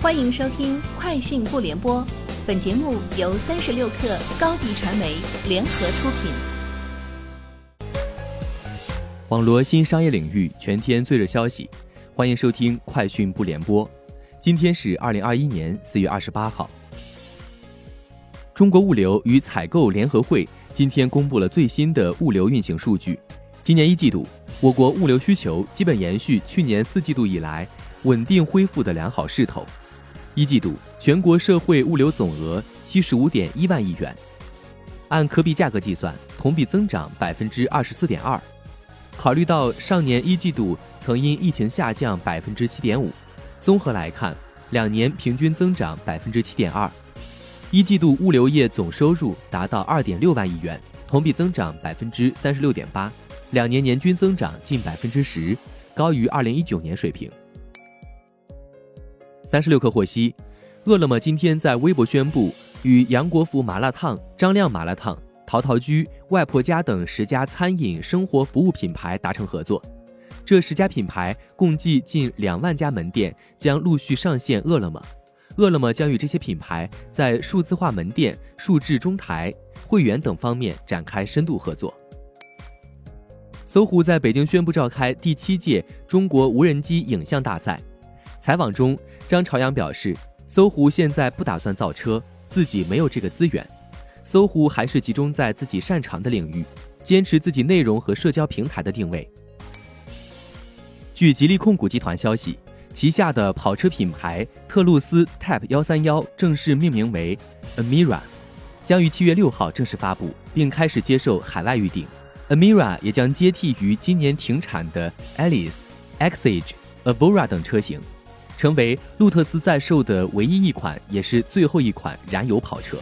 欢迎收听《快讯不联播》，本节目由三十六克高低传媒联合出品。网罗新商业领域全天最热消息，欢迎收听《快讯不联播》。今天是二零二一年四月二十八号。中国物流与采购联合会今天公布了最新的物流运行数据，今年一季度，我国物流需求基本延续去年四季度以来稳定恢复的良好势头。一季度全国社会物流总额七十五点一万亿元，按可比价格计算，同比增长百分之二十四点二。考虑到上年一季度曾因疫情下降百分之七点五，综合来看，两年平均增长百分之七点二。一季度物流业总收入达到二点六万亿元，同比增长百分之三十六点八，两年年均增长近百分之十，高于二零一九年水平。三十六氪获悉，饿了么今天在微博宣布与杨国福麻辣烫、张亮麻辣烫、陶陶居、外婆家等十家餐饮生活服务品牌达成合作。这十家品牌共计近两万家门店将陆续上线饿了么。饿了么将与这些品牌在数字化门店、数字中台、会员等方面展开深度合作。搜狐在北京宣布召开第七届中国无人机影像大赛。采访中，张朝阳表示，搜狐现在不打算造车，自己没有这个资源。搜狐还是集中在自己擅长的领域，坚持自己内容和社交平台的定位。据吉利控股集团消息，旗下的跑车品牌特路斯 TAP 幺三幺正式命名为 Amira，将于七月六号正式发布，并开始接受海外预订。Amira 也将接替于今年停产的 Alice、Exige、Avora 等车型。成为路特斯在售的唯一一款，也是最后一款燃油跑车。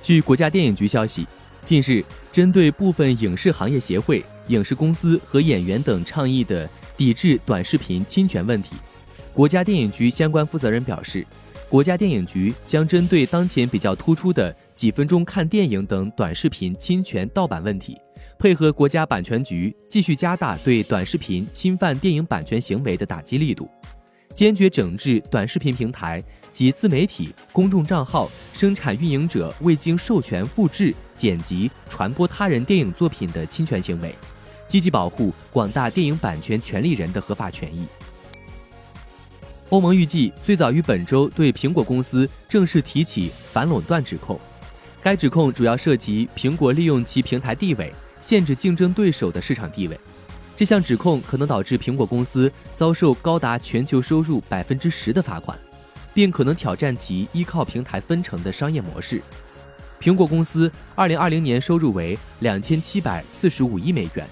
据国家电影局消息，近日针对部分影视行业协会、影视公司和演员等倡议的抵制短视频侵权问题，国家电影局相关负责人表示，国家电影局将针对当前比较突出的几分钟看电影等短视频侵权盗版问题。配合国家版权局继续加大对短视频侵犯电影版权行为的打击力度，坚决整治短视频平台及自媒体、公众账号生产运营者未经授权复制、剪辑、传播他人电影作品的侵权行为，积极保护广大电影版权权利人的合法权益。欧盟预计最早于本周对苹果公司正式提起反垄断指控，该指控主要涉及苹果利用其平台地位。限制竞争对手的市场地位，这项指控可能导致苹果公司遭受高达全球收入百分之十的罚款，并可能挑战其依靠平台分成的商业模式。苹果公司二零二零年收入为两千七百四十五亿美元。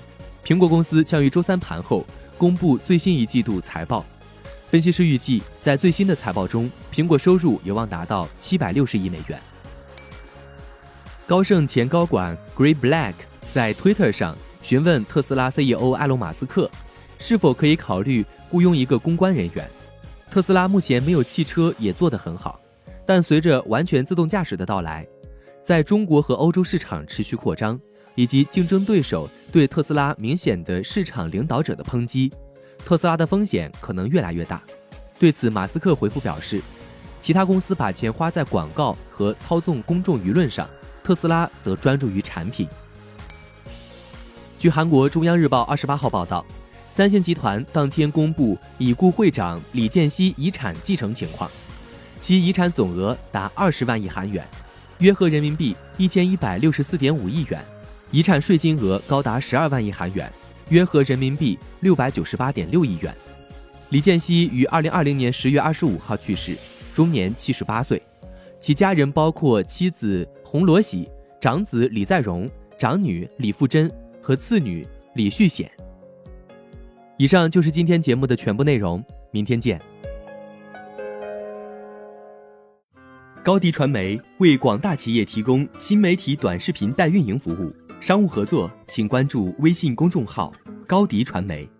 苹果公司将于周三盘后公布最新一季度财报。分析师预计，在最新的财报中，苹果收入有望达到七百六十亿美元。高盛前高管 Gray Black。在 Twitter 上询问特斯拉 CEO 埃隆·马斯克，是否可以考虑雇佣一个公关人员。特斯拉目前没有汽车也做得很好，但随着完全自动驾驶的到来，在中国和欧洲市场持续扩张，以及竞争对手对特斯拉明显的市场领导者的抨击，特斯拉的风险可能越来越大。对此，马斯克回复表示，其他公司把钱花在广告和操纵公众舆论上，特斯拉则专注于产品。据韩国中央日报二十八号报道，三星集团当天公布已故会长李健熙遗产继承情况，其遗产总额达二十万亿韩元，约合人民币一千一百六十四点五亿元，遗产税金额高达十二万亿韩元，约合人民币六百九十八点六亿元。李健熙于二零二零年十月二十五号去世，终年七十八岁，其家人包括妻子洪罗喜、长子李在镕、长女李富珍。和次女李旭显。以上就是今天节目的全部内容，明天见。高迪传媒为广大企业提供新媒体短视频代运营服务，商务合作请关注微信公众号高迪传媒。